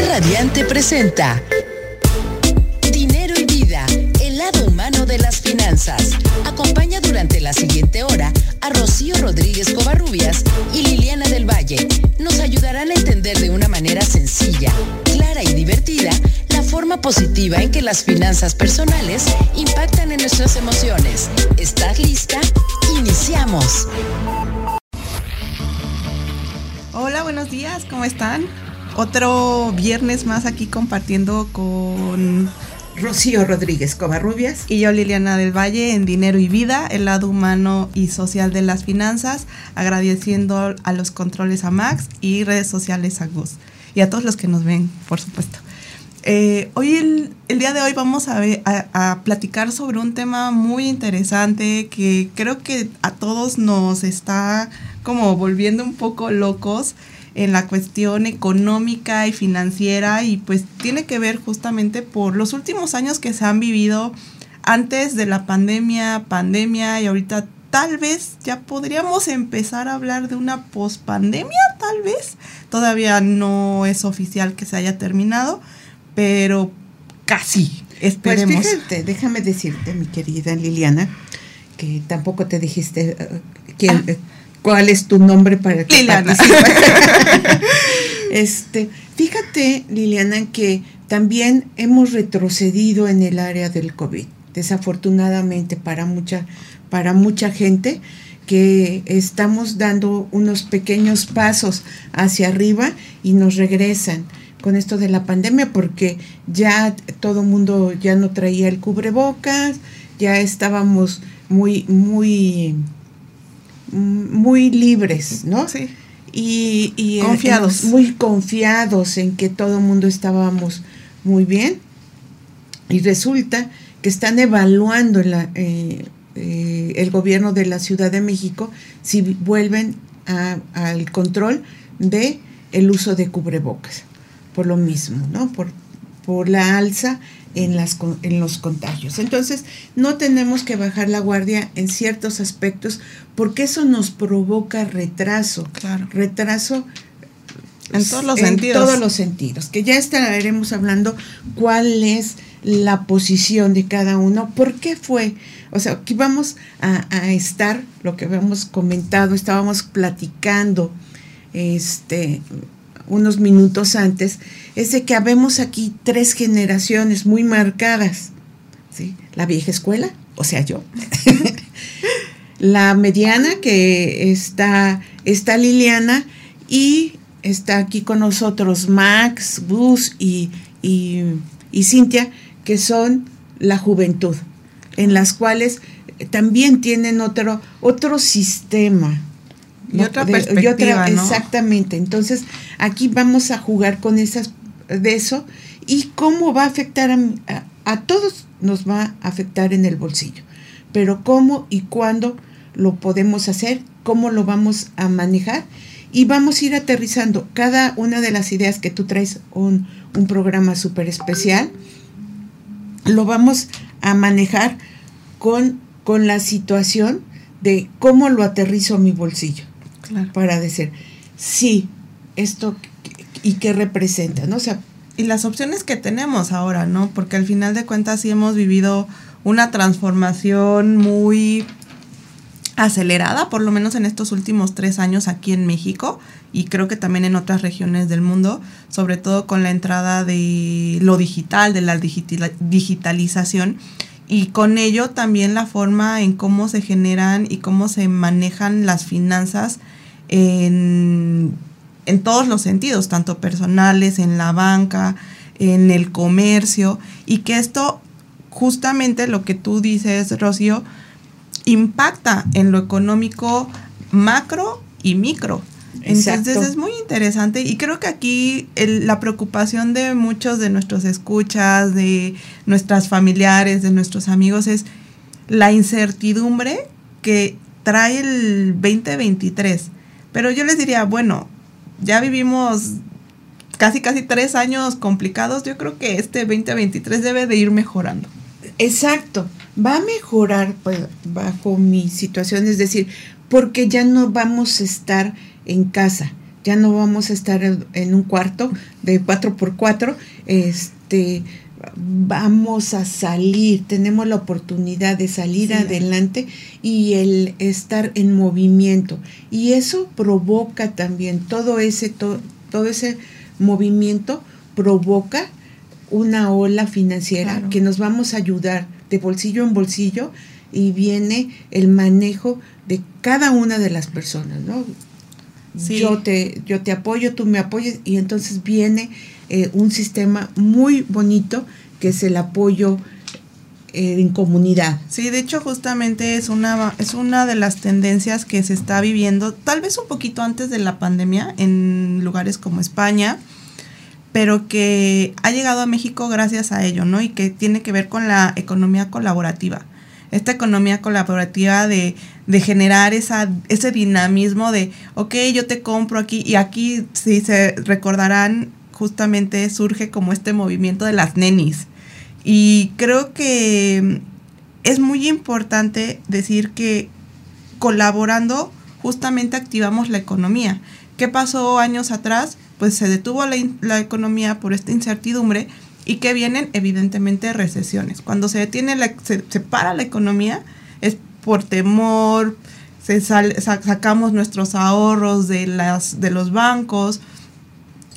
Radiante presenta Dinero y Vida, el lado humano de las finanzas. Acompaña durante la siguiente hora a Rocío Rodríguez Covarrubias y Liliana del Valle. Nos ayudarán a entender de una manera sencilla, clara y divertida la forma positiva en que las finanzas personales impactan en nuestras emociones. ¿Estás lista? Iniciamos. Hola, buenos días, ¿cómo están? Otro viernes más aquí compartiendo con Rocío Rodríguez Covarrubias y yo Liliana del Valle en Dinero y Vida, el lado humano y social de las finanzas, agradeciendo a los controles a Max y redes sociales a Gus y a todos los que nos ven, por supuesto. Eh, hoy, el, día de hoy vamos a, a, platicar sobre un tema muy interesante que creo que a todos nos está como volviendo un poco locos en la cuestión económica y financiera y pues tiene que ver justamente por los últimos años que se han vivido antes de la pandemia, pandemia y ahorita tal vez ya podríamos empezar a hablar de una pospandemia, tal vez. Todavía no es oficial que se haya terminado, pero casi. Esperemos. Pues fíjate, déjame decirte, mi querida Liliana, que tampoco te dijiste uh, quién, ah. Cuál es tu nombre para que Liliana. este, fíjate, Liliana, que también hemos retrocedido en el área del COVID, desafortunadamente para mucha, para mucha gente que estamos dando unos pequeños pasos hacia arriba y nos regresan con esto de la pandemia porque ya todo mundo ya no traía el cubrebocas, ya estábamos muy, muy muy libres, ¿no? Sí. Y, y eh, confiados. muy confiados en que todo el mundo estábamos muy bien. Y resulta que están evaluando la, eh, eh, el gobierno de la Ciudad de México si vuelven al control de el uso de cubrebocas. Por lo mismo, ¿no? Por, por la alza en, las, en los contagios. Entonces, no tenemos que bajar la guardia en ciertos aspectos porque eso nos provoca retraso. Claro. Retraso en todos los en sentidos. todos los sentidos. Que ya estaremos hablando cuál es la posición de cada uno, por qué fue. O sea, aquí vamos a, a estar, lo que habíamos comentado, estábamos platicando este unos minutos antes, es de que habemos aquí tres generaciones muy marcadas. ¿sí? La vieja escuela, o sea, yo. la mediana, que está, está Liliana, y está aquí con nosotros Max, Bus y, y, y Cintia, que son la juventud, en las cuales también tienen otro, otro sistema, y otra perspectiva, Exactamente. Entonces, aquí vamos a jugar con esas de eso y cómo va a afectar a, a, todos nos va a afectar en el bolsillo. Pero cómo y cuándo lo podemos hacer, cómo lo vamos a manejar y vamos a ir aterrizando cada una de las ideas que tú traes un, un programa súper especial, lo vamos a manejar con, con la situación de cómo lo aterrizo a mi bolsillo para decir, sí, esto y qué representa, ¿no? O sea, y las opciones que tenemos ahora, ¿no? Porque al final de cuentas sí hemos vivido una transformación muy acelerada, por lo menos en estos últimos tres años aquí en México y creo que también en otras regiones del mundo, sobre todo con la entrada de lo digital, de la digitalización y con ello también la forma en cómo se generan y cómo se manejan las finanzas en, todos los sentidos, tanto personales, en la banca, en el comercio, y que esto, justamente lo que tú dices, Rocío, impacta en lo económico macro y micro. Entonces es muy interesante y creo que aquí la preocupación de muchos de nuestros escuchas, de nuestras familiares, de nuestros amigos es la incertidumbre que trae el 2023. Pero yo les diría, bueno, ya vivimos casi, casi tres años complicados. Yo creo que este 2023 debe de ir mejorando. Exacto. Va a mejorar pues, bajo mi situación, es decir, porque ya no vamos a estar en casa. ya no vamos a estar en, un cuarto de 4x4, este, vamos a salir, tenemos la oportunidad de salir adelante y el estar en movimiento. Y eso provoca también todo ese, todo ese movimiento provoca una ola financiera que nos vamos a ayudar de bolsillo en bolsillo y viene el manejo de cada una de las personas, ¿no? Yo, te, yo te apoyo, tú me apoyas y entonces viene eh, un sistema muy bonito que es el apoyo eh, en comunidad. Sí, de hecho justamente es una, es una de las tendencias que se está viviendo, tal vez un poquito antes de la pandemia, en lugares como España, pero que ha llegado a México gracias a ello, ¿no? Y que tiene que ver con la economía colaborativa. Esta economía colaborativa de, de generar esa, ese dinamismo de, ok, yo te compro aquí, y aquí, si se recordarán, justamente surge como este movimiento de las nenis. Y creo que es muy importante decir que colaborando justamente activamos la economía. ¿Qué pasó años atrás? pues se detuvo la, economía por esta incertidumbre y que vienen evidentemente recesiones. Cuando se detiene, la, se, para la economía es por temor, se sacamos nuestros ahorros de, las, de los bancos,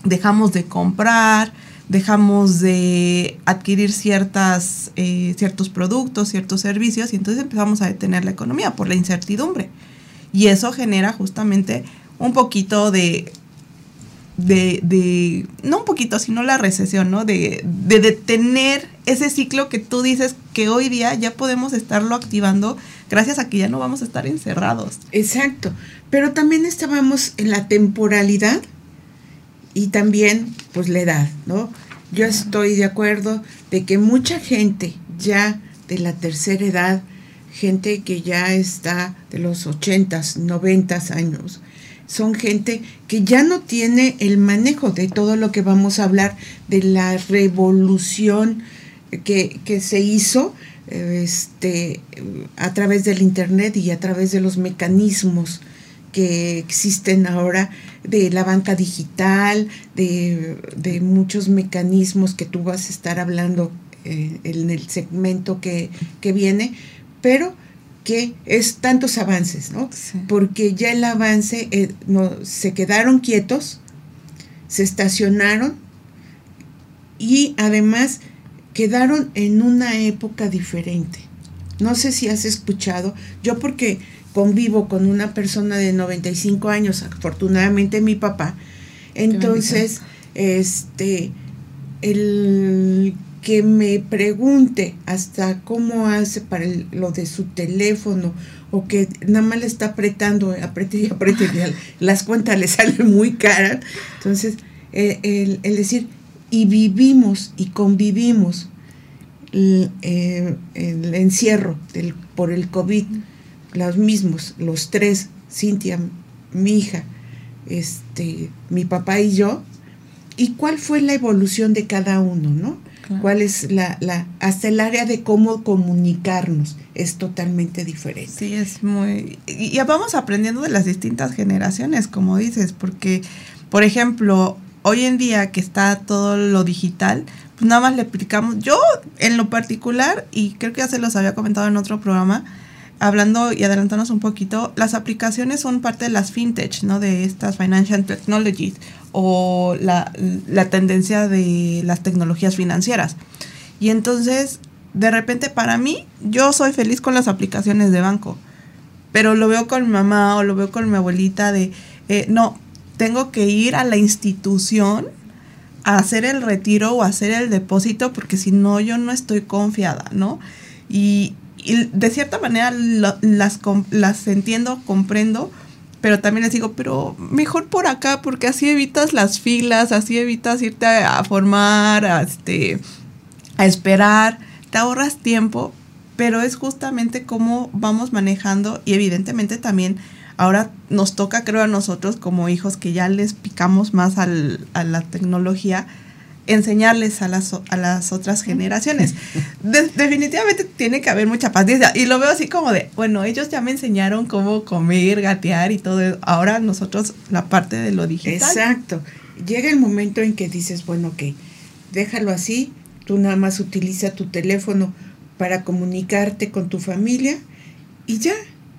dejamos de comprar, dejamos de adquirir ciertas, eh, ciertos productos, ciertos servicios y entonces empezamos a detener la economía por la incertidumbre. Y eso genera justamente un poquito de de, de, no un poquito, sino la recesión, ¿no? De, de detener ese ciclo que tú dices que hoy día ya podemos estarlo activando gracias a que ya no vamos a estar encerrados. Exacto, pero también estábamos en la temporalidad y también pues la edad, ¿no? Yo estoy de acuerdo de que mucha gente ya de la tercera edad, gente que ya está de los 80, 90 años, son gente que ya no tiene el manejo de todo lo que vamos a hablar de la revolución que, se hizo este, a través del Internet y a través de los mecanismos que existen ahora de la banca digital, de, muchos mecanismos que tú vas a estar hablando eh, en el segmento que, que viene, pero que es tantos avances, ¿no? Porque ya el avance, eh, no, se quedaron quietos, se estacionaron y además quedaron en una época diferente. No sé si has escuchado, yo porque convivo con una persona de 95 años, afortunadamente mi papá, entonces, este, el que me pregunte hasta cómo hace para lo de su teléfono o que nada más le está apretando, apriete y apriete, y las cuentas le salen muy caras. Entonces, el, decir, y vivimos y convivimos el, eh, el encierro del, por el COVID, los mismos, los tres, Cintia, mi hija, este, mi papá y yo, y cuál fue la evolución de cada uno, ¿no? cuál es la, la, hasta el área de cómo comunicarnos es totalmente diferente. Sí, es muy, y ya vamos aprendiendo de las distintas generaciones, como dices, porque, por ejemplo, hoy en día que está todo lo digital, pues nada más le aplicamos, yo en lo particular, y creo que ya se los había comentado en otro programa, hablando y adelantándonos un poquito, las aplicaciones son parte de las fintech, ¿no? De estas financial technologies o la, la tendencia de las tecnologías financieras. Y entonces, de repente para mí, yo soy feliz con las aplicaciones de banco, pero lo veo con mi mamá o lo veo con mi abuelita de, eh, no, tengo que ir a la institución a hacer el retiro o hacer el depósito porque si no yo no estoy confiada, ¿no? Y, y de cierta manera las, las entiendo, comprendo, pero también les digo, pero mejor por acá, porque así evitas las filas, así evitas irte a, formar, a, este, a esperar, te ahorras tiempo, pero es justamente cómo vamos manejando y evidentemente también ahora nos toca, creo, a nosotros como hijos que ya les picamos más al, a la tecnología, enseñarles a las, a las otras generaciones. definitivamente tiene que haber mucha paciencia. Y lo veo así como de, bueno, ellos ya me enseñaron cómo comer, gatear y todo. Ahora nosotros la parte de lo digital. Exacto. Llega el momento en que dices, bueno, ok, déjalo así, tú nada más utiliza tu teléfono para comunicarte con tu familia y ya.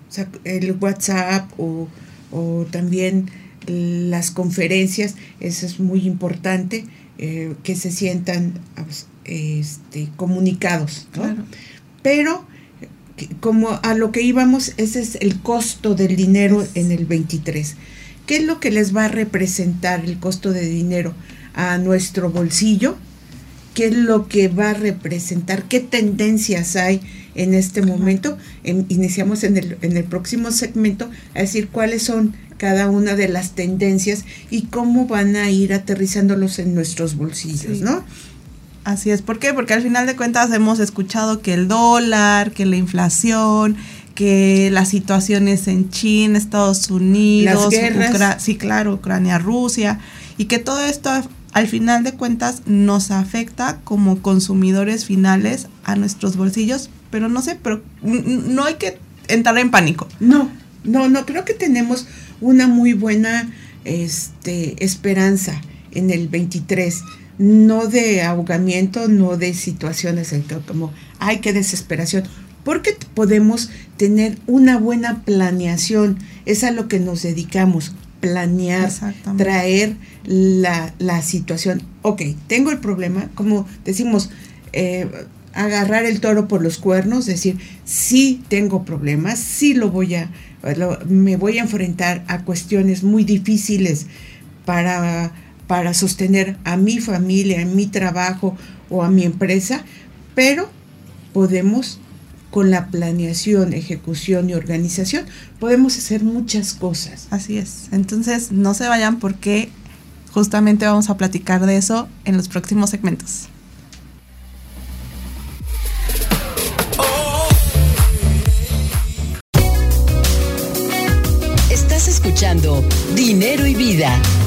O sea, el WhatsApp o, o también las conferencias, eso es muy importante eh, que se sientan este, comunicados. Pero como a lo que íbamos, ese es el costo del dinero en el 23. ¿Qué es lo que les va a representar el costo de dinero a nuestro bolsillo? ¿Qué es lo que va a representar? ¿Qué tendencias hay en este momento? iniciamos en el, en el próximo segmento a decir cuáles son cada una de las tendencias y cómo van a ir aterrizándolos en nuestros bolsillos, ¿no? Así es, ¿por qué? Porque al final de cuentas hemos escuchado que el dólar, que la inflación, que las situaciones en China, Estados Unidos, sí, claro, Ucrania, Rusia, y que todo esto al final de cuentas nos afecta como consumidores finales a nuestros bolsillos, pero no sé, pero no hay que entrar en pánico. No, no, no, creo que tenemos una muy buena este, esperanza en el 23, no de ahogamiento, no de situaciones en que como, ay, qué desesperación, porque podemos tener una buena planeación, es a lo que nos dedicamos, planear, traer la, la, situación. Ok, tengo el problema, como decimos, eh, agarrar el toro por los cuernos, decir, sí tengo problemas, sí lo voy a me voy a enfrentar a cuestiones muy difíciles para, para sostener a mi familia, a mi trabajo o a mi empresa, pero podemos con la planeación, ejecución y organización, podemos hacer muchas cosas. Así es. Entonces, no se vayan porque justamente vamos a platicar de eso en los próximos segmentos.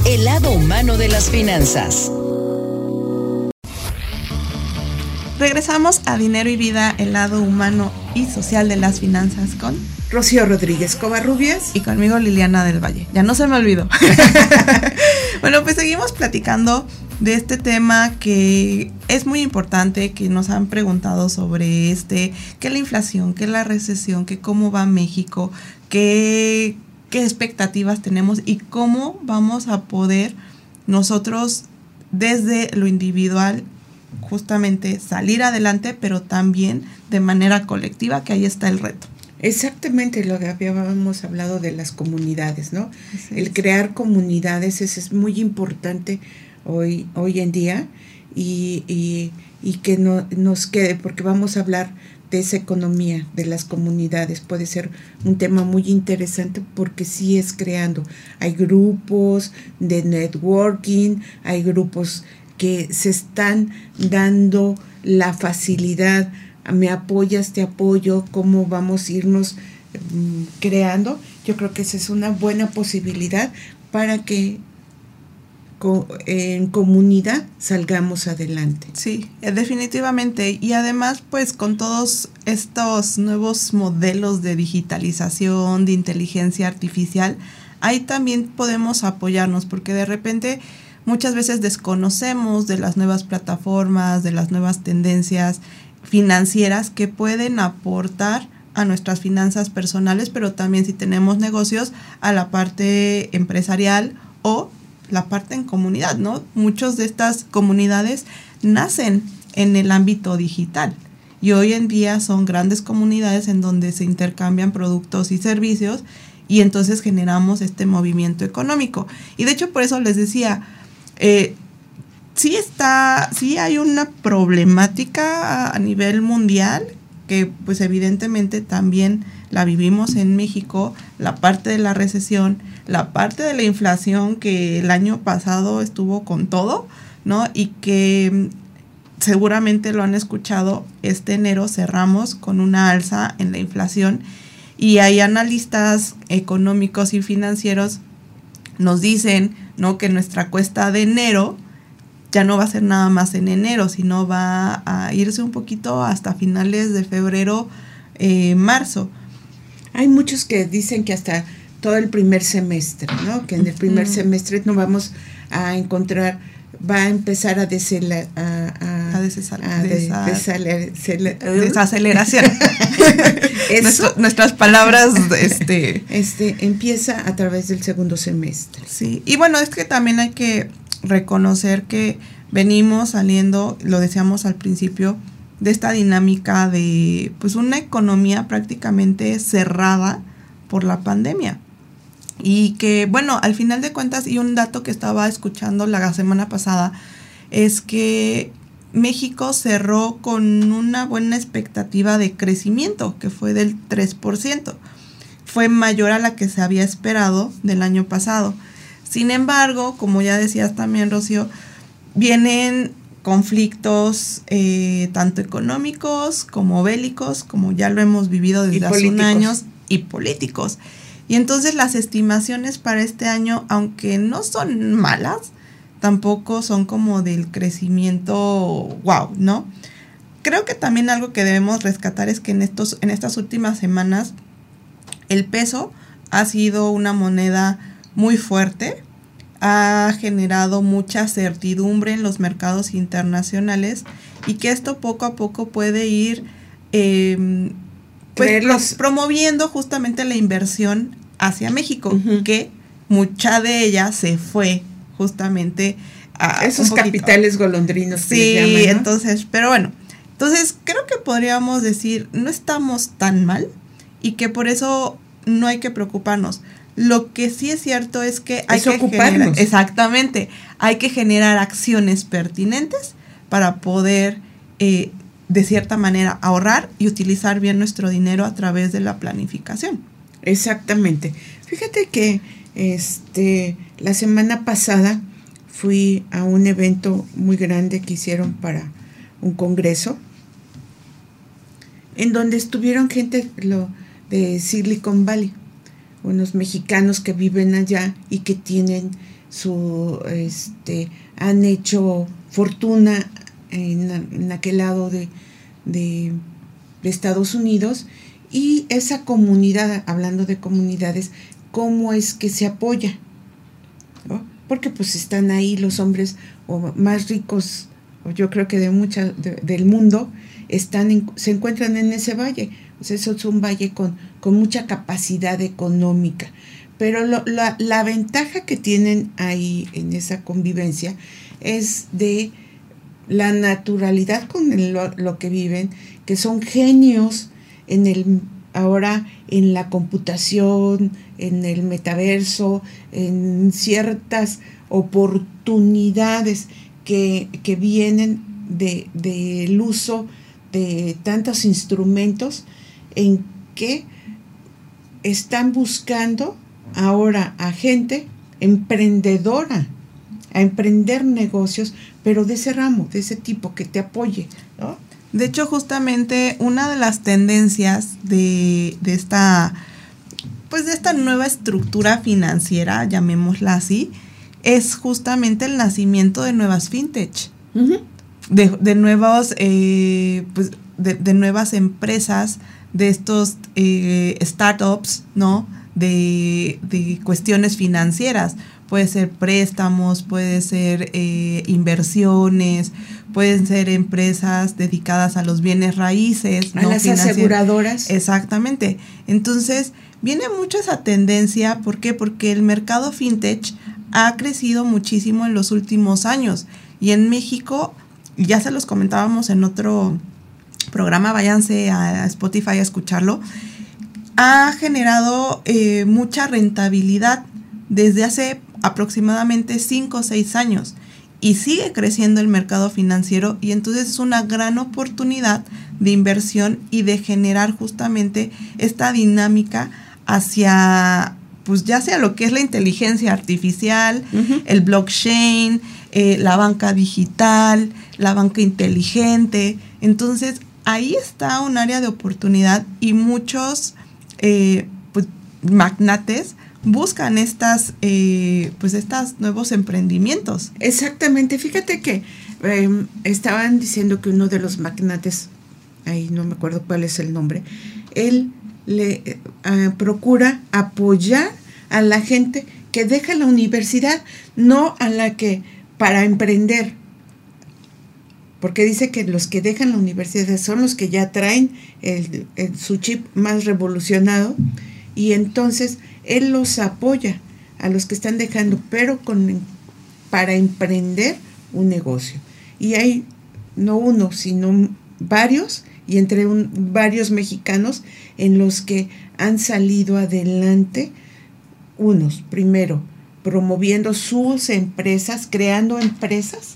El lado humano de las finanzas. Regresamos a Dinero y Vida, el lado humano y social de las finanzas con Rocío Rodríguez Covarrubias y conmigo Liliana del Valle. Ya no se me olvidó. bueno, pues seguimos platicando de este tema que es muy importante, que nos han preguntado sobre este, que la inflación, que la recesión, que cómo va México, que qué expectativas tenemos y cómo vamos a poder nosotros desde lo individual justamente salir adelante, pero también de manera colectiva, que ahí está el reto. Exactamente lo que habíamos hablado de las comunidades, ¿no? el crear comunidades es, muy importante hoy, hoy en día y, y, y que no, nos quede, porque vamos a hablar de esa economía de las comunidades. Puede ser un tema muy interesante porque sí es creando. Hay grupos de networking, hay grupos que se están dando la facilidad, me apoyas, te apoyo, cómo vamos a irnos mm, creando. Yo creo que esa es una buena posibilidad para que en comunidad salgamos adelante. Sí, eh, definitivamente. Y además, pues con todos estos nuevos modelos de digitalización, de inteligencia artificial, ahí también podemos apoyarnos porque de repente muchas veces desconocemos de las nuevas plataformas, de las nuevas tendencias financieras que pueden aportar a nuestras finanzas personales, pero también si tenemos negocios a la parte empresarial o la parte en comunidad, ¿no? Muchas de estas comunidades nacen en el ámbito digital y hoy en día son grandes comunidades en donde se intercambian productos y servicios y entonces generamos este movimiento económico. Y de hecho por eso les decía, eh, sí está, sí hay una problemática a nivel mundial que pues evidentemente también la vivimos en México, la parte de la recesión, la parte de la inflación que el año pasado estuvo con todo, ¿no? Y que mm, seguramente lo han escuchado, este enero cerramos con una alza en la inflación y hay analistas económicos y financieros nos dicen, ¿no? Que nuestra cuesta de enero ya no va a ser nada más en enero, sino va a irse un poquito hasta finales de febrero, eh, marzo. Hay muchos que dicen que hasta todo el primer semestre, ¿no? Que en el primer semestre no vamos a encontrar, va a empezar a, desela, a, a, a, desaceleración. nuestras palabras, este, este, empieza a través del segundo semestre. Sí, y bueno, es que también hay que reconocer que venimos saliendo, lo decíamos al principio, de esta dinámica de pues una economía prácticamente cerrada por la pandemia. Y que, bueno, al final de cuentas, y un dato que estaba escuchando la semana pasada, es que México cerró con una buena expectativa de crecimiento, que fue del 3%. Fue mayor a la que se había esperado del año pasado. Sin embargo, como ya decías también, Rocío, vienen conflictos eh, tanto económicos como bélicos, como ya lo hemos vivido desde hace un año, y políticos. Y entonces las estimaciones para este año, aunque no son malas, tampoco son como del crecimiento wow, ¿no? Creo que también algo que debemos rescatar es que en, estos, en estas últimas semanas el peso ha sido una moneda muy fuerte, ha generado mucha certidumbre en los mercados internacionales y que esto poco a poco puede ir em, pues, promoviendo justamente la inversión hacia México, que mucha de ella se fue justamente a esos capitales golondrinos. Sí, entonces, pero bueno, entonces creo que podríamos decir, no estamos tan mal y que por eso no hay que preocuparnos. Lo que sí es cierto es que hay que ocuparnos. exactamente, hay que generar acciones pertinentes para poder eh, de cierta manera ahorrar y utilizar bien nuestro dinero a través de la planificación. Exactamente. Fíjate que este, la semana pasada fui a un evento muy grande que hicieron para un congreso, en donde estuvieron gente lo, de Silicon Valley, unos mexicanos que viven allá y que tienen su, este, han hecho fortuna en, aquel lado de, de Estados Unidos y esa comunidad, hablando de comunidades, cómo es que se apoya. Porque pues están ahí los hombres o más ricos, o yo creo que de mucha, del mundo, están se encuentran en ese valle. eso es un valle con, con mucha capacidad económica. Pero la, la, ventaja que tienen ahí en esa convivencia es de la naturalidad con lo, que viven, que son genios en el ahora en la computación, en el metaverso, en ciertas oportunidades que, vienen del de, uso de tantos instrumentos en que están buscando ahora a gente emprendedora, a emprender negocios, pero de ese ramo, de ese tipo, que te apoye, ¿no? De hecho, justamente una de las tendencias de, esta, pues de esta nueva estructura financiera, llamémosla así, es justamente el nacimiento de nuevas fintech, de, de, nuevos, eh, pues de, nuevas empresas, de estos eh, startups, ¿no? De, de cuestiones financieras puede ser préstamos, puede ser eh, inversiones, pueden ser empresas dedicadas a los bienes raíces. A las aseguradoras. Exactamente. Entonces, viene mucho esa tendencia, ¿por qué? Porque el mercado fintech ha crecido muchísimo en los últimos años y en México, ya se los comentábamos en otro programa, váyanse a Spotify a escucharlo, ha generado eh, mucha rentabilidad desde hace aproximadamente 5 o 6 años y sigue creciendo el mercado financiero y entonces es una gran oportunidad de inversión y de generar justamente esta dinámica hacia pues ya sea lo que es la inteligencia artificial, el blockchain, eh, la banca digital, la banca inteligente. Entonces ahí está un área de oportunidad y muchos eh, pues, magnates buscan estas, eh, pues estos nuevos emprendimientos. Exactamente, fíjate que em, estaban diciendo que uno de los magnates, ahí no me acuerdo cuál es el nombre, él le eh, procura apoyar a la gente que deja la universidad, no a la que para emprender. Porque dice que los que dejan la universidad son los que ya traen el, su chip más revolucionado y entonces él los apoya a los que están dejando, pero con, para emprender un negocio. Y hay no uno, sino varios, y entre varios mexicanos en los que han salido adelante unos, primero, promoviendo sus empresas, creando empresas,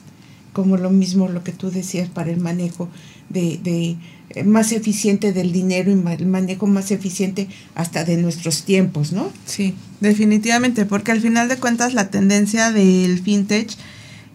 como lo mismo lo que tú decías para el manejo de, de más eficiente del dinero y el manejo más eficiente hasta de nuestros tiempos, ¿no? Sí, definitivamente, porque al final de cuentas la tendencia del fintech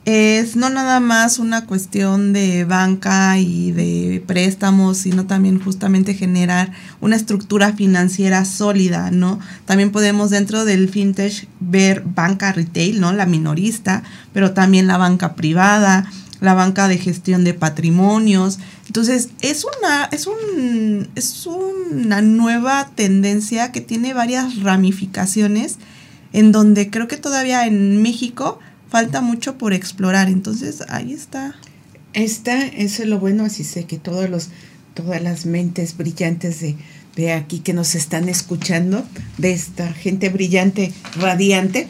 es no nada más una cuestión de banca y de préstamos, sino también justamente generar una estructura financiera sólida, ¿no? También podemos dentro del fintech ver banca retail, ¿no? La minorista, pero también la banca privada, la banca de gestión de patrimonios. Entonces, es una, es un, es una nueva tendencia que tiene varias ramificaciones en donde creo que todavía en México falta mucho por explorar. Entonces, ahí está. Está, eso es lo bueno, así sé que todos los, todas las mentes brillantes de, de aquí que nos están escuchando, de esta gente brillante, radiante,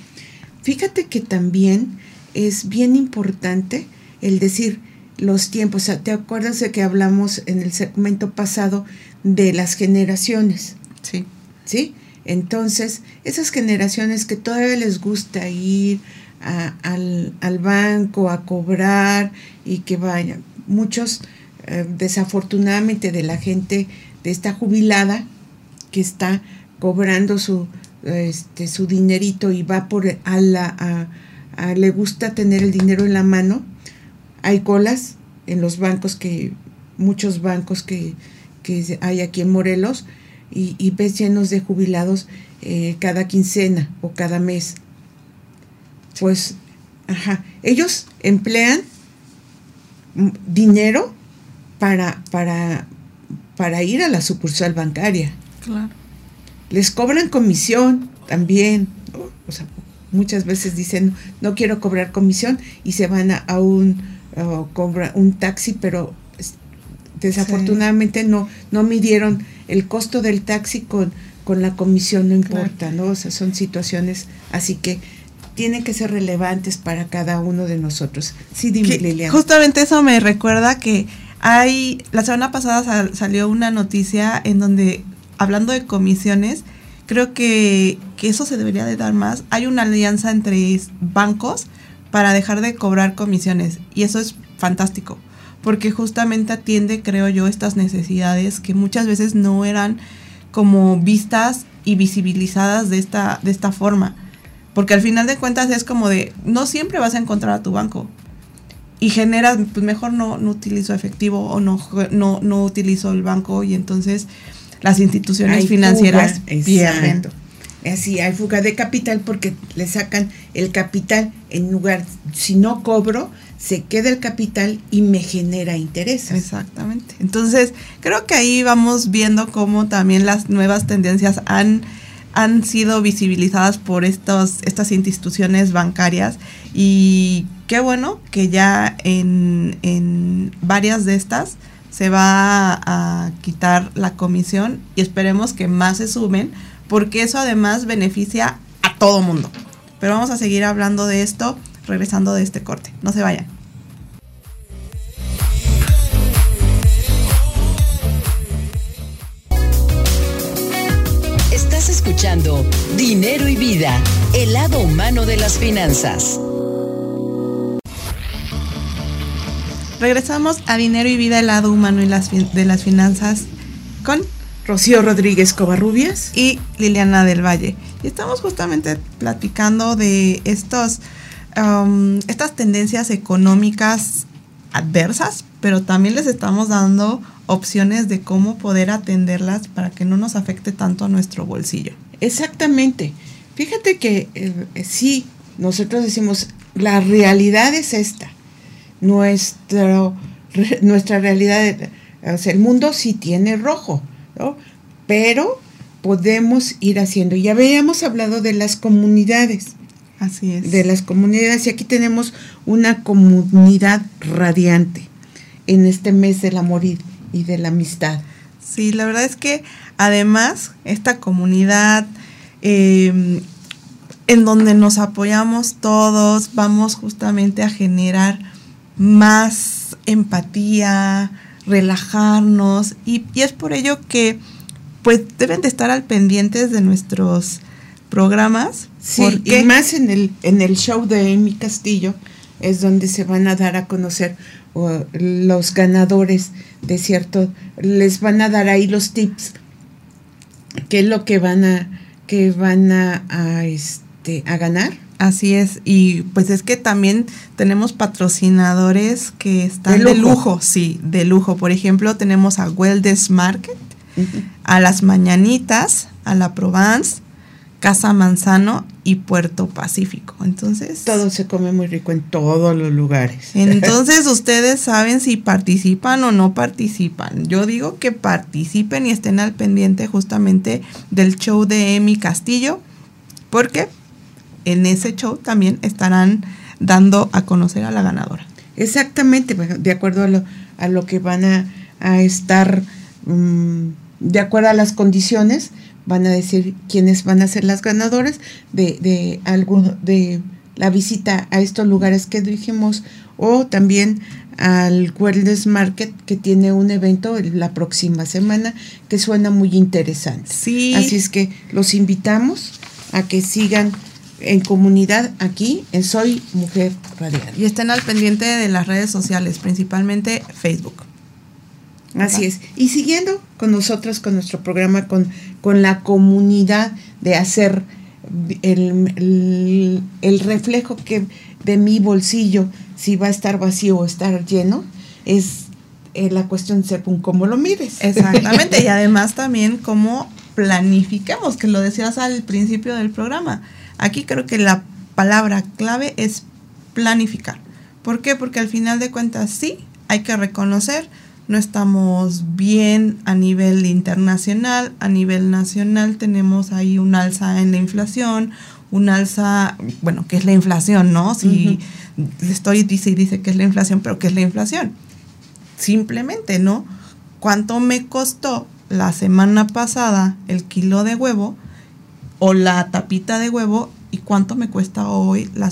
fíjate que también es bien importante el decir los tiempos. ¿Te acuerdas de que hablamos en el segmento pasado de las generaciones? Sí. ¿Sí? Entonces, esas generaciones que todavía les gusta ir al, al, banco a cobrar y que vayan. Muchos, eh, desafortunadamente, de la gente de esta jubilada que está cobrando su, este, su dinerito y va por a la, a, le gusta tener el dinero en la mano, hay colas en los bancos que, muchos bancos que, que hay aquí en Morelos, y, y ves llenos de jubilados eh, cada quincena o cada mes pues, ajá, ellos emplean dinero para, para, para ir a la sucursal bancaria. Claro. Les cobran comisión también. O sea, muchas veces dicen, no quiero cobrar comisión y se van a, un, cobra, un taxi, pero desafortunadamente no, no midieron el costo del taxi con, con la comisión, no importa, ¿no? O sea, son situaciones así que tienen que ser relevantes para cada uno de nosotros. Sí, dime, Liliana. Justamente eso me recuerda que hay, la semana pasada salió una noticia en donde, hablando de comisiones, creo que, que eso se debería de dar más. Hay una alianza entre bancos para dejar de cobrar comisiones y eso es fantástico porque justamente atiende, creo yo, estas necesidades que muchas veces no eran como vistas y visibilizadas de esta, de esta forma. Porque al final de cuentas es como de, no siempre vas a encontrar a tu banco. Y generas, pues mejor no, no utilizo efectivo o no, no, no utilizo el banco y entonces las instituciones financieras pierden. Así, hay fuga de capital porque le sacan el capital en lugar, si no cobro, se queda el capital y me genera interés. Exactamente. Entonces, creo que ahí vamos viendo cómo también las nuevas tendencias han han sido visibilizadas por estos, estas instituciones bancarias y qué bueno que ya en, varias de estas se va a quitar la comisión y esperemos que más se sumen porque eso además beneficia a todo mundo. Pero vamos a seguir hablando de esto regresando de este corte. No se vayan. escuchando Dinero y Vida, el lado humano de las finanzas. Regresamos a Dinero y Vida, el lado humano de las finanzas con Rocío Rodríguez Covarrubias y Liliana del Valle. Y estamos justamente platicando de estos, um, estas tendencias económicas adversas, pero también les estamos dando opciones de cómo poder atenderlas para que no nos afecte tanto a nuestro bolsillo. Exactamente. Fíjate que eh, sí, nosotros decimos, la realidad es esta. Nuestro, nuestra realidad, o sea, el mundo sí tiene rojo, ¿no? Pero podemos ir haciendo. Ya habíamos hablado de las comunidades. Así es. De las comunidades. Y aquí tenemos una comunidad radiante en este mes del amor y, de la amistad. Sí, la verdad es que además esta comunidad em, en donde nos apoyamos todos, vamos justamente a generar más empatía, relajarnos y, y es por ello que pues deben de estar al pendientes de nuestros programas. Sí, y más en el, en el show de Amy Castillo es donde se van a dar a conocer los ganadores de cierto, les van a dar ahí los tips, qué es lo que van a, que van a, este, a ganar. Así es, y pues es que también tenemos patrocinadores que están de lujo. de lujo, sí, de lujo. Por ejemplo, tenemos a Wellness Market, a las Mañanitas, a la Provence, Casa Manzano y Puerto Pacífico. Entonces. Todo se come muy rico en todos los lugares. Entonces ustedes saben si participan o no participan. Yo digo que participen y estén al pendiente justamente del show de Emi Castillo, porque en ese show también estarán dando a conocer a la ganadora. Exactamente, de acuerdo a lo, a lo que van a, estar. Mm, de acuerdo a las condiciones, van a decir quiénes van a ser las ganadoras de, de, de la visita a estos lugares que dijimos o también al Wellness Market que tiene un evento la próxima semana que suena muy interesante. Sí. Así es que los invitamos a que sigan en comunidad aquí en Soy Mujer Radial. Y estén al pendiente de las redes sociales, principalmente Facebook. Así es. Y siguiendo con nosotros, con nuestro programa, con, con la comunidad de hacer el, reflejo que de mi bolsillo, si va a estar vacío o estar lleno, es eh, la cuestión según cómo lo mires. Exactamente. y además también cómo planificamos, que lo decías al principio del programa. Aquí creo que la palabra clave es planificar. ¿Por qué? Porque al final de cuentas sí, hay que reconocer no estamos bien a nivel internacional, a nivel nacional tenemos ahí un alza en la inflación, un alza, bueno, ¿qué es la inflación, no? Si estoy dice y dice que es la inflación, pero ¿qué es la inflación? Simplemente, ¿no? ¿Cuánto me costó la semana pasada el kilo de huevo o la tapita de huevo y cuánto me cuesta hoy la,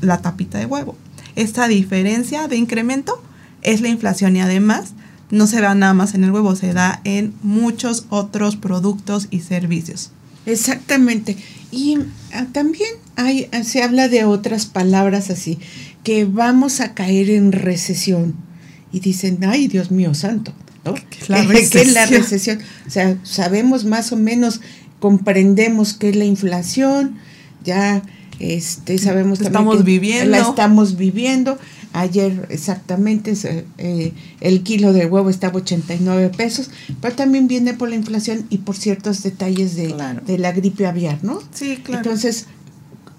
la tapita de huevo? Esta diferencia de incremento es la inflación y además no se da nada más en el huevo, se da en muchos otros productos y servicios. Exactamente. Y ah, también hay, ah, se habla de otras palabras así, que vamos a caer en recesión. Y dicen, ay, Dios mío santo, ¿no? ¿Qué es la recesión? O sea, sabemos más o menos, comprendemos qué es la inflación, ya este, sabemos también estamos viviendo. la estamos viviendo, Ayer exactamente eh, el kilo de huevo estaba 89 pesos, pero también viene por la inflación y por ciertos detalles de, la gripe aviar, ¿no? Sí, claro. Entonces,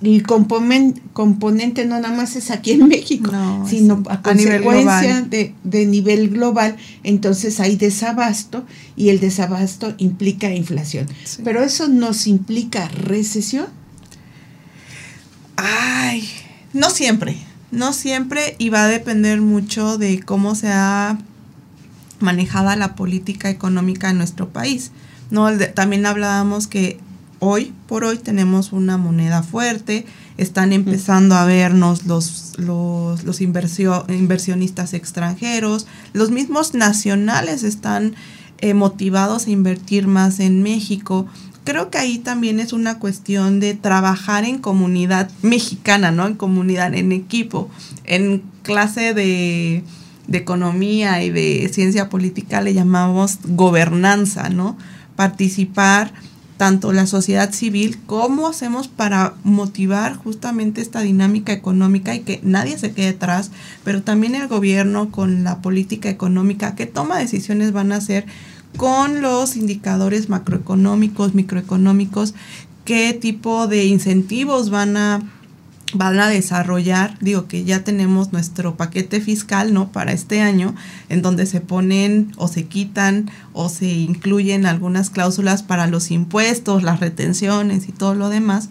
el componente, no nada más es aquí en México, sino a, consecuencia de, de, nivel global, entonces hay desabasto y el desabasto implica inflación. Pero eso nos implica recesión. Ay, no siempre. No siempre y va a depender mucho de cómo se ha manejada la política económica en nuestro país. No, también hablábamos que hoy por hoy tenemos una moneda fuerte, están empezando a vernos los, los, los inversionistas extranjeros, los mismos nacionales están eh, motivados a invertir más en México creo que ahí también es una cuestión de trabajar en comunidad mexicana, ¿no? En comunidad, en equipo, en clase de, economía y de ciencia política le llamamos gobernanza, ¿no? Participar tanto la sociedad civil, cómo hacemos para motivar justamente esta dinámica económica y que nadie se quede atrás, pero también el gobierno con la política económica, qué toma decisiones van a hacer con los indicadores macroeconómicos, microeconómicos qué tipo de incentivos van a van a desarrollar, digo que ya tenemos nuestro paquete fiscal, ¿no? Para este año, en donde se ponen o se quitan o se incluyen algunas cláusulas para los impuestos, las retenciones y todo lo demás.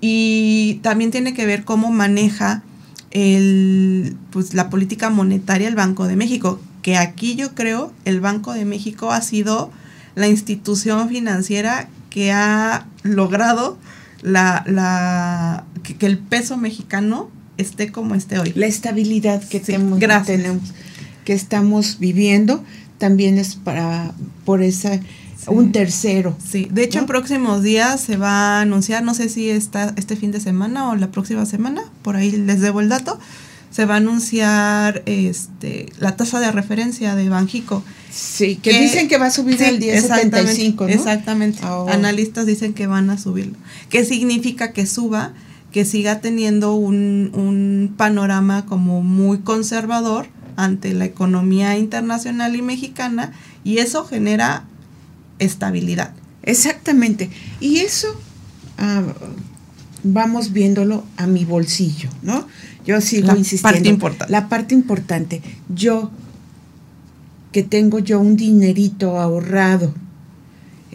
Y también tiene que ver cómo maneja el, pues, la política monetaria el Banco de México, que aquí yo creo el Banco de México ha sido la institución financiera que ha logrado la, la, que, el peso mexicano esté como esté hoy. La estabilidad que tenemos, que estamos viviendo también es para por esa un tercero. Sí, de hecho en próximos días se va a anunciar, no sé si está este fin de semana o la próxima semana, por ahí les debo el dato, se va a anunciar este la tasa de referencia de Banjico. Sí, que, dicen que va a subir el 10.75, ¿no? Exactamente. Oh. Analistas dicen que van a subirlo. ¿Qué significa que suba? Que siga teniendo un, un panorama como muy conservador ante la economía internacional y mexicana y eso genera estabilidad. Exactamente. Y eso ah, vamos viéndolo a mi bolsillo, ¿no? Yo sigo la insistiendo. Parte importante. La parte importante. Yo, que tengo yo un dinerito ahorrado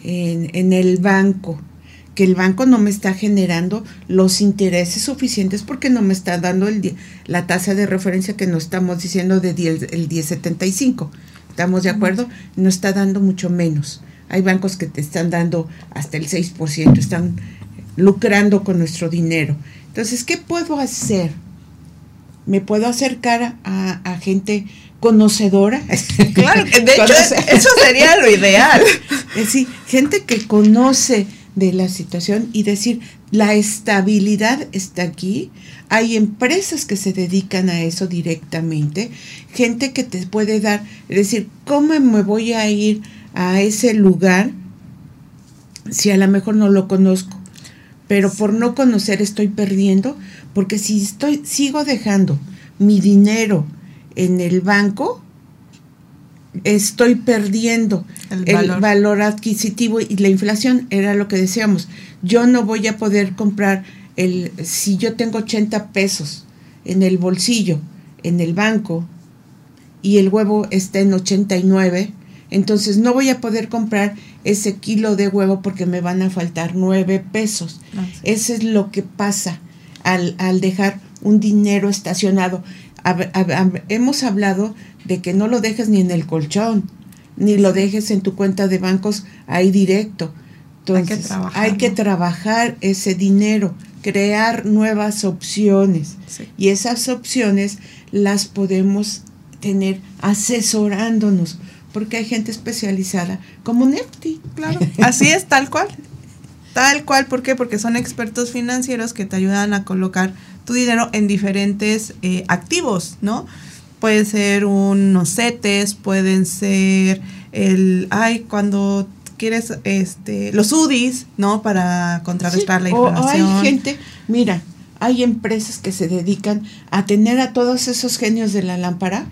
en, en el banco, que el banco no me está generando los intereses suficientes porque no me está dando el, la tasa de referencia que nos estamos diciendo de el 1075. ¿Estamos de acuerdo? No está dando mucho menos. Hay bancos que te están dando hasta el 6%, están lucrando con nuestro dinero. Entonces, ¿qué puedo hacer? ¿Me puedo acercar a, gente conocedora? Claro, de hecho, eso sería lo ideal. Es decir, gente que conoce de la situación y decir, la estabilidad está aquí, hay empresas que se dedican a eso directamente, gente que te puede dar, es decir, ¿cómo me voy a ir a ese lugar si a lo mejor no lo conozco. Pero por no conocer estoy perdiendo, porque si estoy sigo dejando mi dinero en el banco, estoy perdiendo el, valor. adquisitivo y la inflación era lo que decíamos. Yo no voy a poder comprar el si yo tengo 80 pesos en el bolsillo, en el banco y el huevo está en 89, entonces no voy a poder comprar ese kilo de huevo porque me van a faltar nueve pesos. Eso es lo que pasa al, dejar un dinero estacionado. hemos hablado de que no lo dejes ni en el colchón, ni lo dejes en tu cuenta de bancos ahí directo. Entonces, hay que trabajar, ese dinero, crear nuevas opciones. Y esas opciones las podemos tener asesorándonos porque hay gente especializada como Nefti. Claro, así es, tal cual. Tal cual, ¿por qué? Porque son expertos financieros que te ayudan a colocar tu dinero en diferentes eh, activos, ¿no? Pueden ser unos CETES, pueden ser el, ay, cuando quieres, este, los UDIs, ¿no? Para contrarrestar la inflación. O hay gente, mira, hay empresas que se dedican a tener a todos esos genios de la lámpara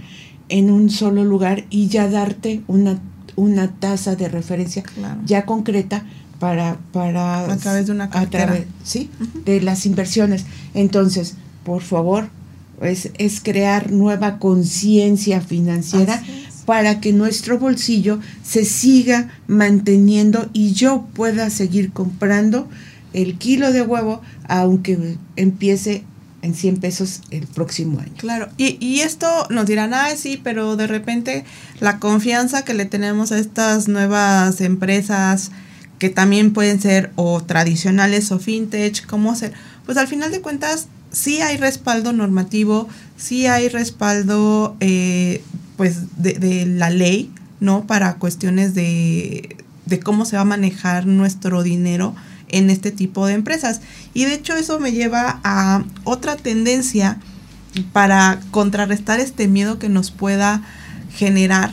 en un solo lugar y ya darte una, una tasa de referencia ya concreta para, para a través de una cartera. sí, de las inversiones. Entonces, por favor, es, es crear nueva conciencia financiera para que nuestro bolsillo se siga manteniendo y yo pueda seguir comprando el kilo de huevo aunque empiece en 100 pesos el próximo año. Claro, y, y esto nos dirán, ah, sí, pero de repente la confianza que le tenemos a estas nuevas empresas que también pueden ser o tradicionales o fintech, ¿cómo hacer? Pues al final de cuentas sí hay respaldo normativo, sí hay respaldo eh, pues de, de, la ley, ¿no? Para cuestiones de, de cómo se va a manejar nuestro dinero en este tipo de empresas. Y de hecho eso me lleva a otra tendencia para contrarrestar este miedo que nos pueda generar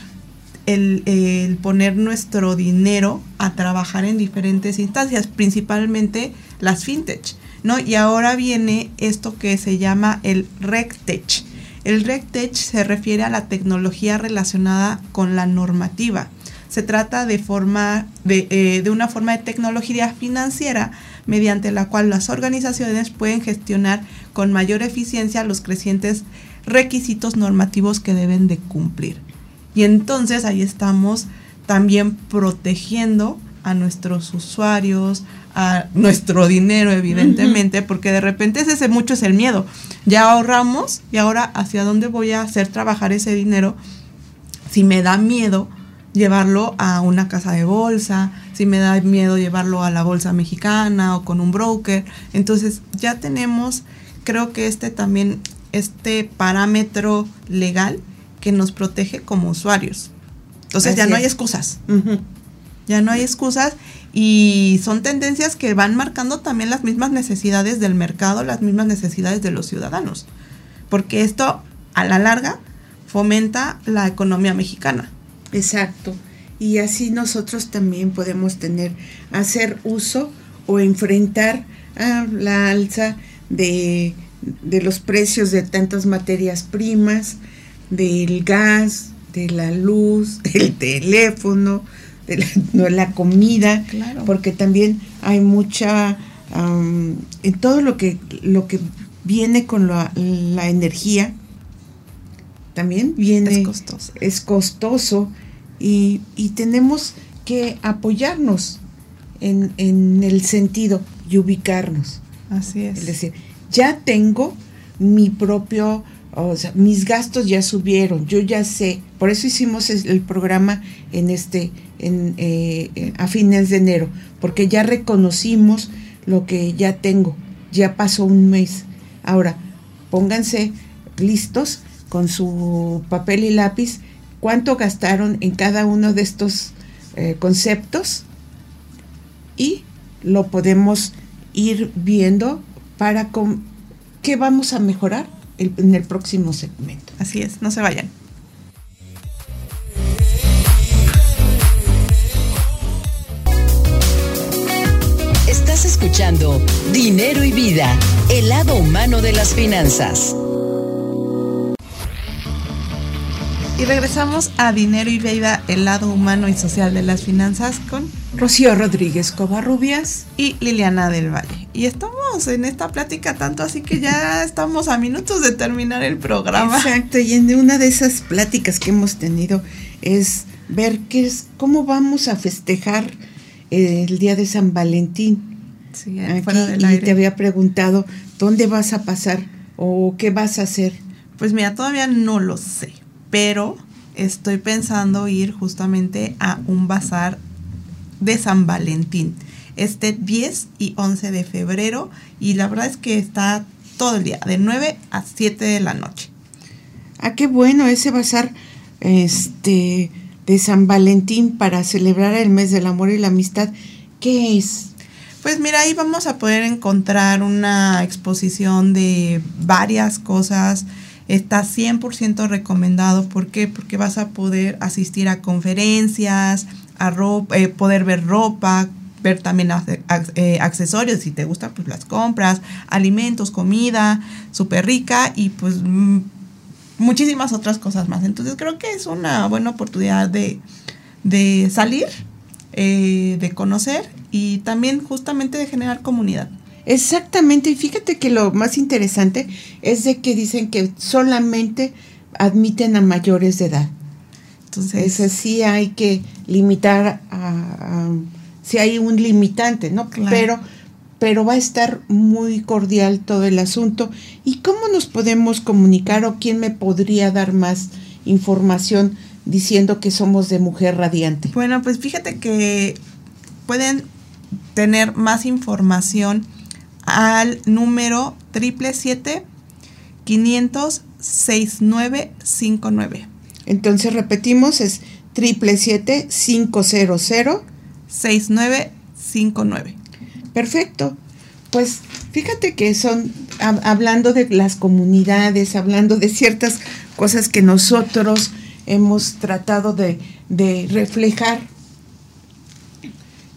el, poner nuestro dinero a trabajar en diferentes instancias, principalmente las fintech, ¿no? Y ahora viene esto que se llama el RegTech. El RegTech se refiere a la tecnología relacionada con la normativa. Se trata de, forma, de, eh, de una forma de tecnología financiera mediante la cual las organizaciones pueden gestionar con mayor eficiencia los crecientes requisitos normativos que deben de cumplir. Y entonces ahí estamos también protegiendo a nuestros usuarios, a nuestro dinero, evidentemente, porque de repente ese mucho es el miedo. Ya ahorramos y ahora hacia dónde voy a hacer trabajar ese dinero si me da miedo llevarlo a una casa de bolsa, si me da miedo llevarlo a la bolsa mexicana o con un broker. Entonces ya tenemos, creo que este también, este parámetro legal que nos protege como usuarios. Entonces ya no hay excusas. Ya no hay excusas y son tendencias que van marcando también las mismas necesidades del mercado, las mismas necesidades de los ciudadanos. Porque esto a la larga fomenta la economía mexicana. Exacto. Y así nosotros también podemos tener, hacer uso o enfrentar la alza de, los precios de tantas materias primas, del gas, de la luz, del teléfono, de la, comida, porque también hay mucha, en todo lo que, lo que viene con la, la energía, también viene... Es costoso. Es costoso y, tenemos que apoyarnos en, el sentido y ubicarnos. Así es. Es decir, ya tengo mi propio, o sea, mis gastos ya subieron, yo ya sé, por eso hicimos el programa en este, en, eh, a fines de enero, porque ya reconocimos lo que ya tengo, ya pasó un mes. Ahora, pónganse listos con su papel y lápiz cuánto gastaron en cada uno de estos eh, conceptos y lo podemos ir viendo para con, qué vamos a mejorar en el próximo segmento. Así es, no se vayan. Estás escuchando Dinero y Vida, el lado humano de las finanzas. Y regresamos a Dinero y Vida, el lado humano y social de las finanzas con Rocío Rodríguez Covarrubias y Liliana del Valle. Y estamos en esta plática tanto así que ya estamos a minutos de terminar el programa. Exacto, y en una de esas pláticas que hemos tenido es ver qué es, cómo vamos a festejar el día de San Valentín. Sí, Aquí, y te había preguntado dónde vas a pasar o qué vas a hacer. Pues mira, todavía no lo sé pero estoy pensando ir justamente a un bazar de San Valentín, este 10 y 11 de febrero, y la verdad es que está todo el día, de 9 a 7 de la noche. Ah, qué bueno ese bazar este, de San Valentín para celebrar el mes del amor y la amistad. ¿Qué es? Pues mira, ahí vamos a poder encontrar una exposición de varias cosas está 100% recomendado. ¿Por qué? Porque vas a poder asistir a conferencias, a eh, poder ver ropa, ver también eh, accesorios, si te gusta, pues las compras, alimentos, comida, súper rica y pues mm, muchísimas otras cosas más. Entonces creo que es una buena oportunidad de, salir, eh, de conocer y también justamente de generar comunidad. Exactamente, y fíjate que lo más interesante es de que dicen que solamente admiten a mayores de edad. Entonces, es sí hay que limitar a, si hay un limitante, ¿no? Pero pero va a estar muy cordial todo el asunto. ¿Y cómo nos podemos comunicar o quién me podría dar más información diciendo que somos de Mujer Radiante? Bueno, pues fíjate que pueden tener más información al número 777 500 6959. Entonces repetimos, es 777 500 6959. Perfecto. Pues fíjate que son, hablando de las comunidades, hablando de ciertas cosas que nosotros hemos tratado de, reflejar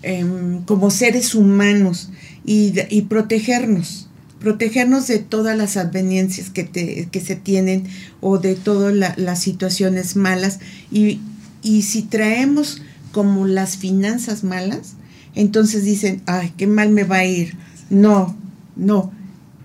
em, como seres humanos y, protegernos, protegernos de todas las adveniencias que, que se tienen o de todas las situaciones malas. Y, y si traemos como las finanzas malas, entonces dicen, ay, qué mal me va a ir. No, no,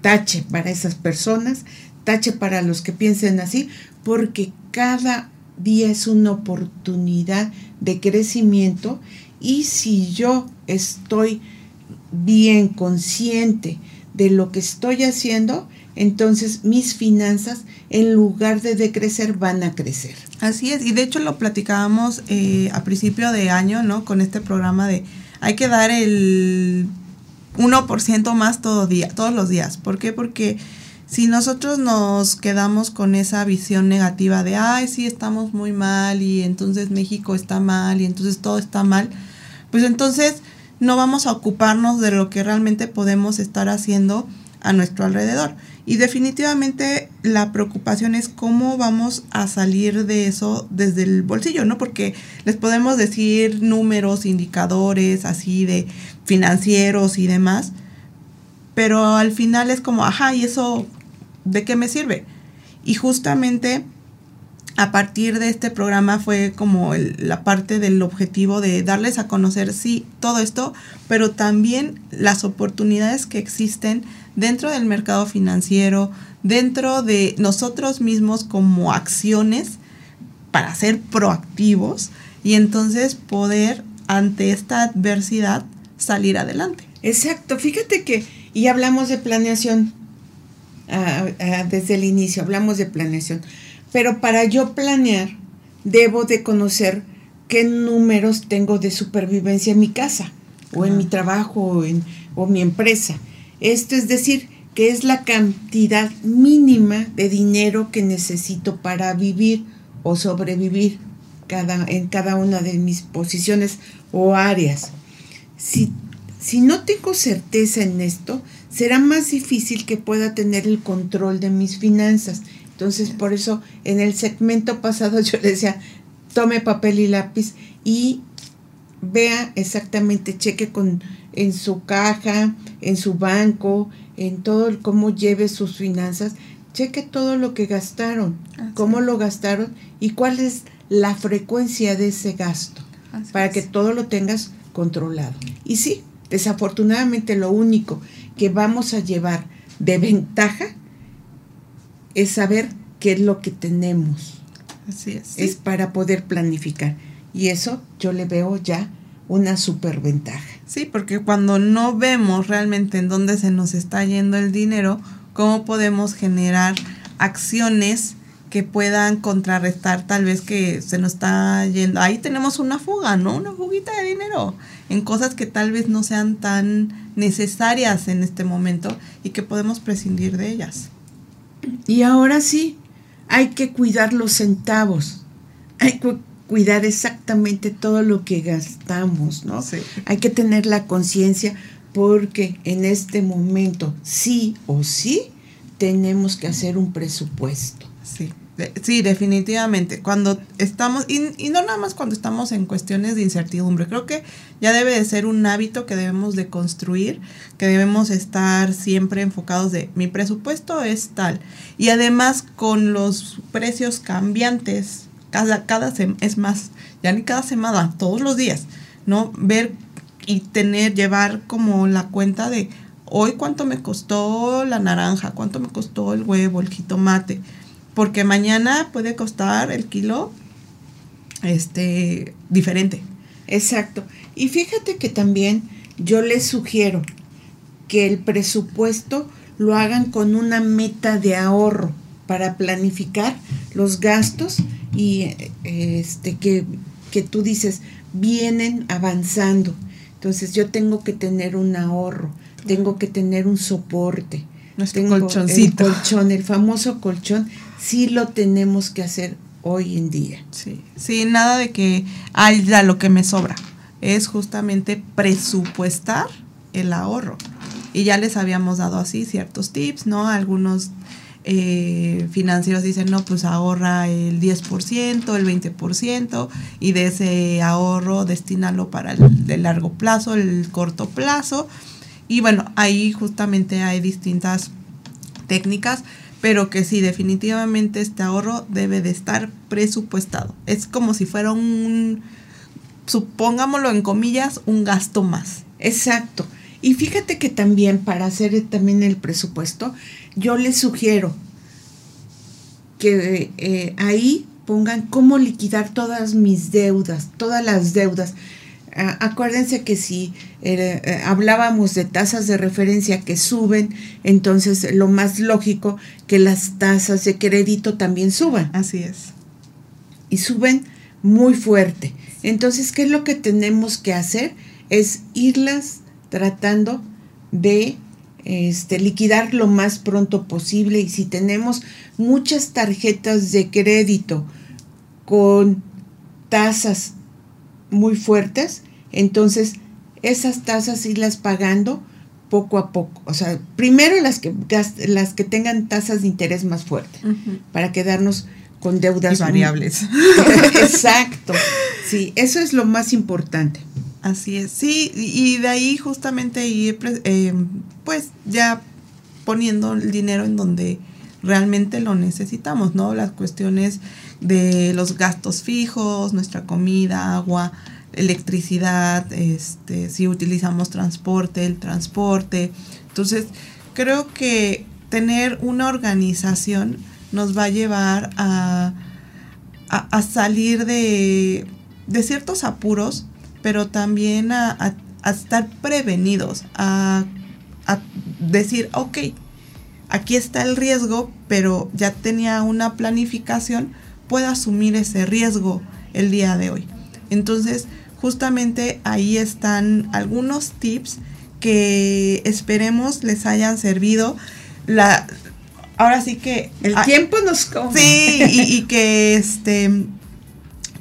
tache para esas personas, tache para los que piensen así, porque cada día es una oportunidad de crecimiento y si yo estoy bien consciente de lo que estoy haciendo, entonces mis finanzas en lugar de decrecer van a crecer. Así es, y de hecho lo platicábamos eh, a principio de año, ¿no? Con este programa de hay que dar el 1% más todo todos los días. ¿Por qué? Porque si nosotros nos quedamos con esa visión negativa de, ay, sí, estamos muy mal y entonces México está mal y entonces todo está mal, pues entonces no vamos a ocuparnos de lo que realmente podemos estar haciendo a nuestro alrededor. Y definitivamente la preocupación es cómo vamos a salir de eso desde el bolsillo, ¿no? Porque les podemos decir números, indicadores así de financieros y demás, pero al final es como, ajá, ¿y eso de qué me sirve? Y justamente a partir de este programa fue como la parte del objetivo de darles a conocer, sí, todo esto, pero también las oportunidades que existen dentro del mercado financiero, dentro de nosotros mismos como acciones para ser proactivos y entonces poder ante esta adversidad salir adelante. Exacto, fíjate que, y hablamos de planeación ah, ah, desde el inicio, hablamos de planeación. Pero para yo planear, debo de conocer qué números tengo de supervivencia en mi casa, o en mi trabajo, o en o mi empresa. Esto es decir, que es la cantidad mínima de dinero que necesito para vivir o sobrevivir cada, en cada una de mis posiciones o áreas. Si, si no tengo certeza en esto, será más difícil que pueda tener el control de mis finanzas entonces, por eso en el segmento pasado yo le decía, tome papel y lápiz y vea exactamente, cheque con en su caja, en su banco, en todo el cómo lleve sus finanzas, cheque todo lo que gastaron, cómo lo gastaron y cuál es la frecuencia de ese gasto, para que todo lo tengas controlado. Y sí, desafortunadamente lo único que vamos a llevar de ventaja es saber qué es lo que tenemos. Así es. Es para poder planificar. Y eso yo le veo ya una superventaja. Sí, porque cuando no vemos realmente en dónde se nos está yendo el dinero, ¿cómo podemos generar acciones que puedan contrarrestar tal vez que se nos está yendo? Ahí tenemos una fuga, ¿no? Una fuguita de dinero en cosas que tal vez no sean tan necesarias en este momento y que podemos prescindir de ellas. Y ahora sí, hay que cuidar los centavos. Hay que cuidar exactamente todo lo que gastamos, ¿no? Hay que tener la conciencia porque en este momento, sí o sí, tenemos que hacer un presupuesto. Sí. Sí, definitivamente. Cuando estamos, y, y, no nada más cuando estamos en cuestiones de incertidumbre, creo que ya debe de ser un hábito que debemos de construir, que debemos estar siempre enfocados de mi presupuesto es tal. Y además con los precios cambiantes, cada, cada es más, ya ni cada semana, todos los días, ¿no? Ver y tener, llevar como la cuenta de hoy cuánto me costó la naranja, cuánto me costó el huevo, el jitomate porque mañana puede costar el kilo este diferente. Exacto. Y fíjate que también yo les sugiero que el presupuesto lo hagan con una meta de ahorro para planificar los gastos y este que, que tú dices vienen avanzando. Entonces yo tengo que tener un ahorro, tengo que tener un soporte. Nuestro colchoncito. El colchón, el famoso colchón sí lo tenemos que hacer hoy en día. Sí, sí, nada de que haya lo que me sobra. Es justamente presupuestar el ahorro. Y ya les habíamos dado así ciertos tips, ¿no? Algunos eh, financieros dicen, no, pues ahorra el 10%, el 20% y de ese ahorro destínalo para el largo plazo, el corto plazo. Y bueno, ahí justamente hay distintas técnicas pero que sí, definitivamente este ahorro debe de estar presupuestado. Es como si fuera un, supongámoslo en comillas, un gasto más. Exacto. Y fíjate que también para hacer también el presupuesto, yo les sugiero que eh, ahí pongan cómo liquidar todas mis deudas, todas las deudas. Ah, acuérdense que si eh, eh, hablábamos de tasas de referencia que suben, entonces lo más lógico que las tasas de crédito también suban. Así es. Y suben muy fuerte. Entonces, ¿qué es lo que tenemos que hacer? Es irlas tratando de este, liquidar lo más pronto posible y si tenemos muchas tarjetas de crédito con tasas muy fuertes, entonces esas tasas irlas pagando poco a poco. O sea, primero las que, las que tengan tasas de interés más fuertes, para quedarnos con deudas variables. Exacto. Sí, eso es lo más importante. Así es, sí, y de ahí justamente ir, eh, pues ya poniendo el dinero en donde realmente lo necesitamos, ¿no? Las cuestiones de los gastos fijos, nuestra comida, agua, electricidad, este, si utilizamos transporte, el transporte. Entonces, creo que tener una organización nos va a llevar a, a, salir de, de, ciertos apuros, pero también a, a estar prevenidos, a, decir, ok, aquí está el riesgo, pero ya tenía una planificación, puedo asumir ese riesgo el día de hoy. Entonces, justamente ahí están algunos tips que esperemos les hayan servido. La, ahora sí que... El tiempo nos come. Sí, y, que este,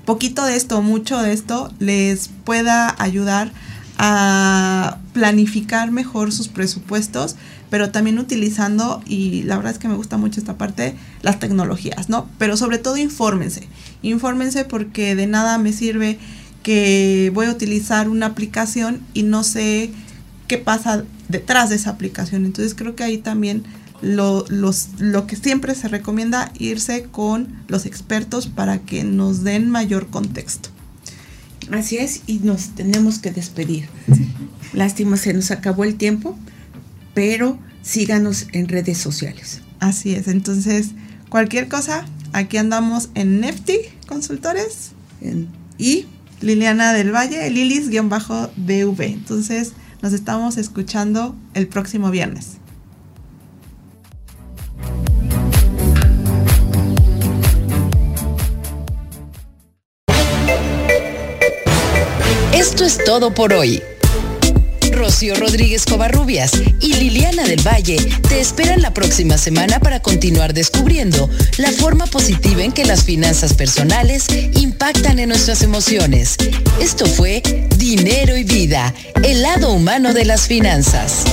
poquito de esto, mucho de esto, les pueda ayudar a planificar mejor sus presupuestos, pero también utilizando, y la verdad es que me gusta mucho esta parte, las tecnologías, ¿no? Pero sobre todo infórmense, infórmense porque de nada me sirve que voy a utilizar una aplicación y no sé qué pasa detrás de esa aplicación. Entonces creo que ahí también lo, los, lo que siempre se recomienda irse con los expertos para que nos den mayor contexto. Así es, y nos tenemos que despedir. Lástima, se nos acabó el tiempo, pero síganos en redes sociales. Así es, entonces cualquier cosa, aquí andamos en Nefty Consultores. y Liliana del Valle, Lilis-DV. Entonces, nos estamos escuchando el próximo viernes. Esto es todo por hoy. Rocío Rodríguez Covarrubias y Liliana del Valle te esperan la próxima semana para continuar descubriendo la forma positiva en que las finanzas personales impactan en nuestras emociones. Esto fue Dinero y Vida, el lado humano de las finanzas.